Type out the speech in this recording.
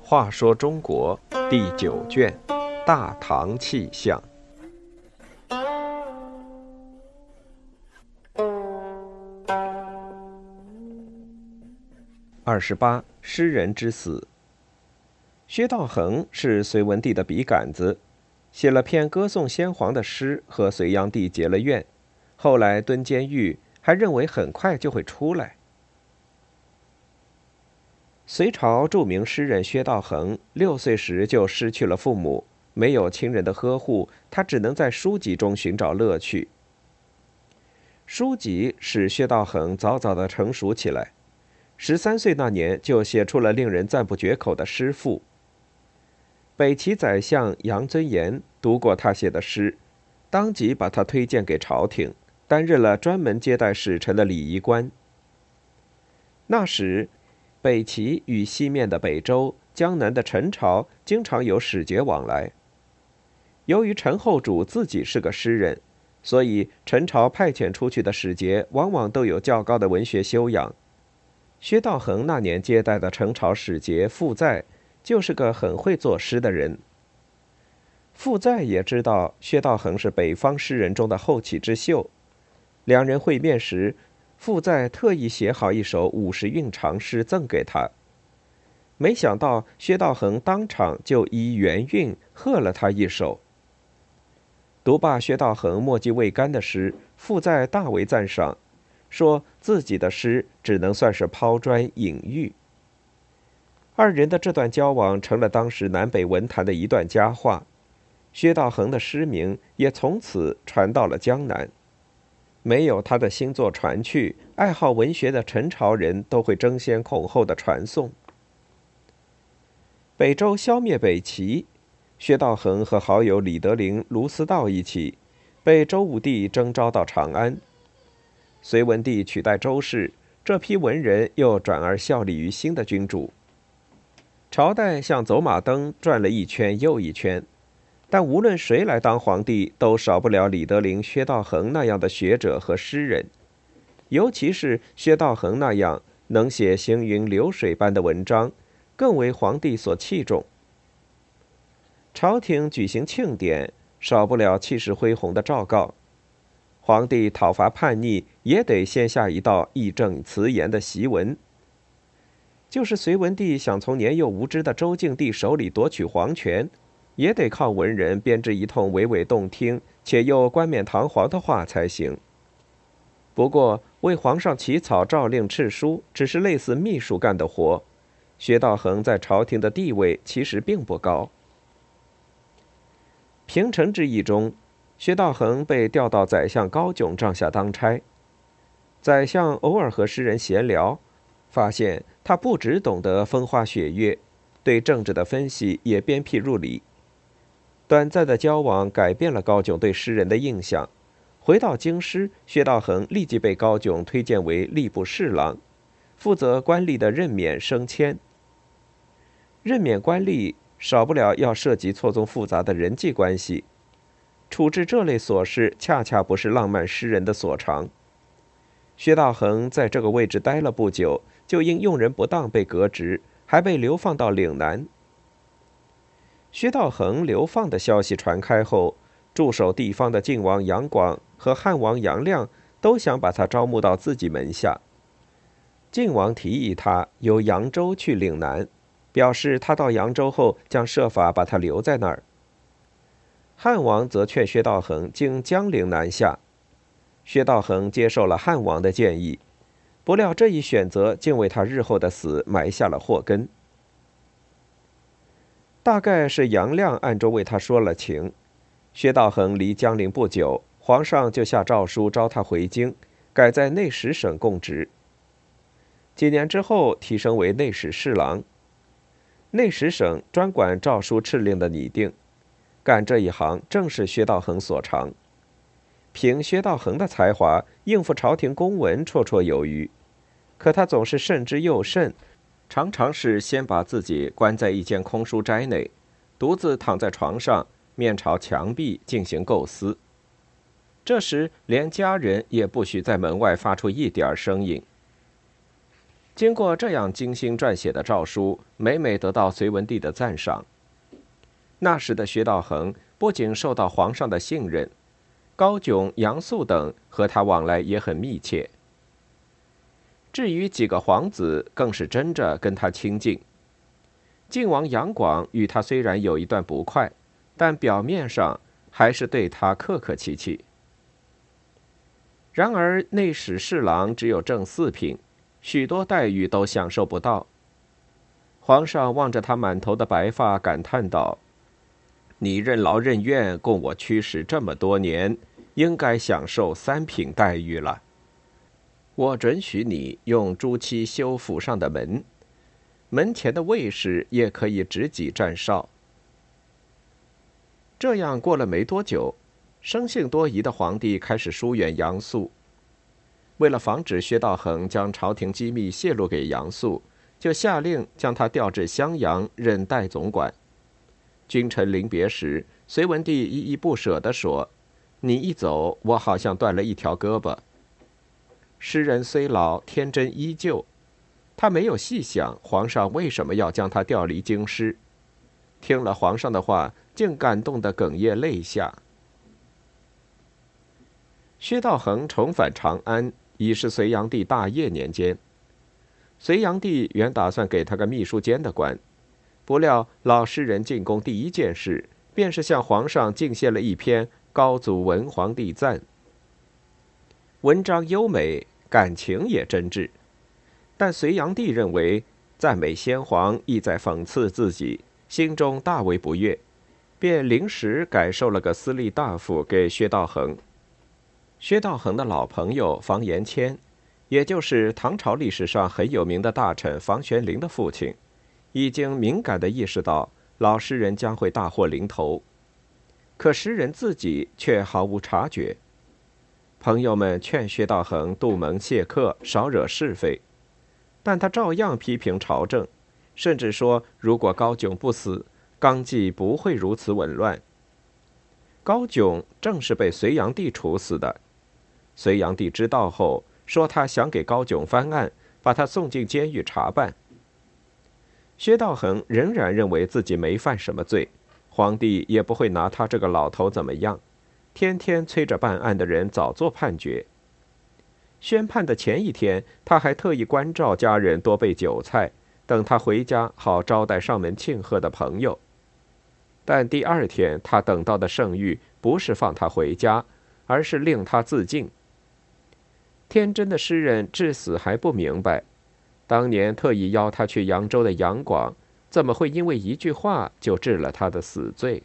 话说中国第九卷《大唐气象》二十八，诗人之死。薛道衡是隋文帝的笔杆子，写了篇歌颂先皇的诗，和隋炀帝结了怨，后来蹲监狱，还认为很快就会出来。隋朝著名诗人薛道衡六岁时就失去了父母，没有亲人的呵护，他只能在书籍中寻找乐趣。书籍使薛道衡早早的成熟起来，十三岁那年就写出了令人赞不绝口的诗赋。北齐宰相杨尊言读过他写的诗，当即把他推荐给朝廷，担任了专门接待使臣的礼仪官。那时。北齐与西面的北周、江南的陈朝经常有使节往来。由于陈后主自己是个诗人，所以陈朝派遣出去的使节往往都有较高的文学修养。薛道衡那年接待的陈朝使节傅在，就是个很会作诗的人。傅在也知道薛道衡是北方诗人中的后起之秀，两人会面时。傅在特意写好一首五十韵长诗赠给他，没想到薛道衡当场就依原韵贺了他一首。读罢薛道衡墨迹未干的诗，傅在大为赞赏，说自己的诗只能算是抛砖引玉。二人的这段交往成了当时南北文坛的一段佳话，薛道衡的诗名也从此传到了江南。没有他的新作传去，爱好文学的陈朝人都会争先恐后的传颂。北周消灭北齐，薛道衡和好友李德林、卢思道一起，被周武帝征召到长安。隋文帝取代周氏，这批文人又转而效力于新的君主。朝代像走马灯，转了一圈又一圈。但无论谁来当皇帝，都少不了李德林、薛道衡那样的学者和诗人，尤其是薛道衡那样能写行云流水般的文章，更为皇帝所器重。朝廷举行庆典，少不了气势恢宏的诏告；皇帝讨伐叛逆，也得先下一道义正辞严的檄文。就是隋文帝想从年幼无知的周敬帝手里夺取皇权。也得靠文人编织一通娓娓动听且又冠冕堂皇的话才行。不过，为皇上起草诏令、敕书，只是类似秘书干的活。薛道衡在朝廷的地位其实并不高。平城之役中，薛道衡被调到宰相高炯帐下当差。宰相偶尔和诗人闲聊，发现他不只懂得风花雪月，对政治的分析也鞭辟入里。短暂的交往改变了高炯对诗人的印象。回到京师，薛道衡立即被高炯推荐为吏部侍郎，负责官吏的任免升迁。任免官吏少不了要涉及错综复杂的人际关系，处置这类琐事恰恰不是浪漫诗人的所长。薛道衡在这个位置待了不久，就因用人不当被革职，还被流放到岭南。薛道衡流放的消息传开后，驻守地方的晋王杨广和汉王杨亮都想把他招募到自己门下。晋王提议他由扬州去岭南，表示他到扬州后将设法把他留在那儿。汉王则劝薛道衡经江陵南下，薛道衡接受了汉王的建议，不料这一选择竟为他日后的死埋下了祸根。大概是杨亮暗中为他说了情，薛道衡离江陵不久，皇上就下诏书召他回京，改在内史省供职。几年之后，提升为内史侍郎。内史省专管诏书敕令的拟定，干这一行正是薛道衡所长。凭薛道衡的才华，应付朝廷公文绰绰有余，可他总是慎之又慎。常常是先把自己关在一间空书斋内，独自躺在床上，面朝墙壁进行构思。这时连家人也不许在门外发出一点声音。经过这样精心撰写的诏书，每每得到隋文帝的赞赏。那时的薛道衡不仅受到皇上的信任，高炯、杨素等和他往来也很密切。至于几个皇子，更是争着跟他亲近。晋王杨广与他虽然有一段不快，但表面上还是对他客客气气。然而内史侍郎只有正四品。许多待遇都享受不到。皇上望着他满头的白发，感叹道：“你任劳任怨，供我驱使这么多年，应该享受三品待遇了。我准许你用朱漆修府上的门，门前的卫士也可以执戟站哨。”这样过了没多久，生性多疑的皇帝开始疏远杨素。为了防止薛道衡将朝廷机密泄露给杨素，就下令将他调至襄阳任代总管。君臣临别时，隋文帝依依不舍地说：“你一走，我好像断了一条胳膊。”诗人虽老，天真依旧。他没有细想皇上为什么要将他调离京师，听了皇上的话，竟感动得哽咽泪下。薛道衡重返长安。已是隋炀帝大业年间，隋炀帝原打算给他个秘书监的官，不料老诗人进宫第一件事，便是向皇上敬献了一篇《高祖文皇帝赞》。文章优美，感情也真挚，但隋炀帝认为赞美先皇意在讽刺自己，心中大为不悦，便临时改授了个司隶大夫给薛道衡。薛道衡的老朋友房延谦，也就是唐朝历史上很有名的大臣房玄龄的父亲，已经敏感地意识到老诗人将会大祸临头，可诗人自己却毫无察觉。朋友们劝薛道衡杜门谢客，少惹是非，但他照样批评朝政，甚至说如果高炯不死，纲纪不会如此紊乱。高炯正是被隋炀帝处死的。隋炀帝知道后，说他想给高炯翻案，把他送进监狱查办。薛道衡仍然认为自己没犯什么罪，皇帝也不会拿他这个老头怎么样，天天催着办案的人早做判决。宣判的前一天，他还特意关照家人多备酒菜，等他回家好招待上门庆贺的朋友。但第二天，他等到的圣谕不是放他回家，而是令他自尽。天真的诗人至死还不明白，当年特意邀他去扬州的杨广，怎么会因为一句话就治了他的死罪？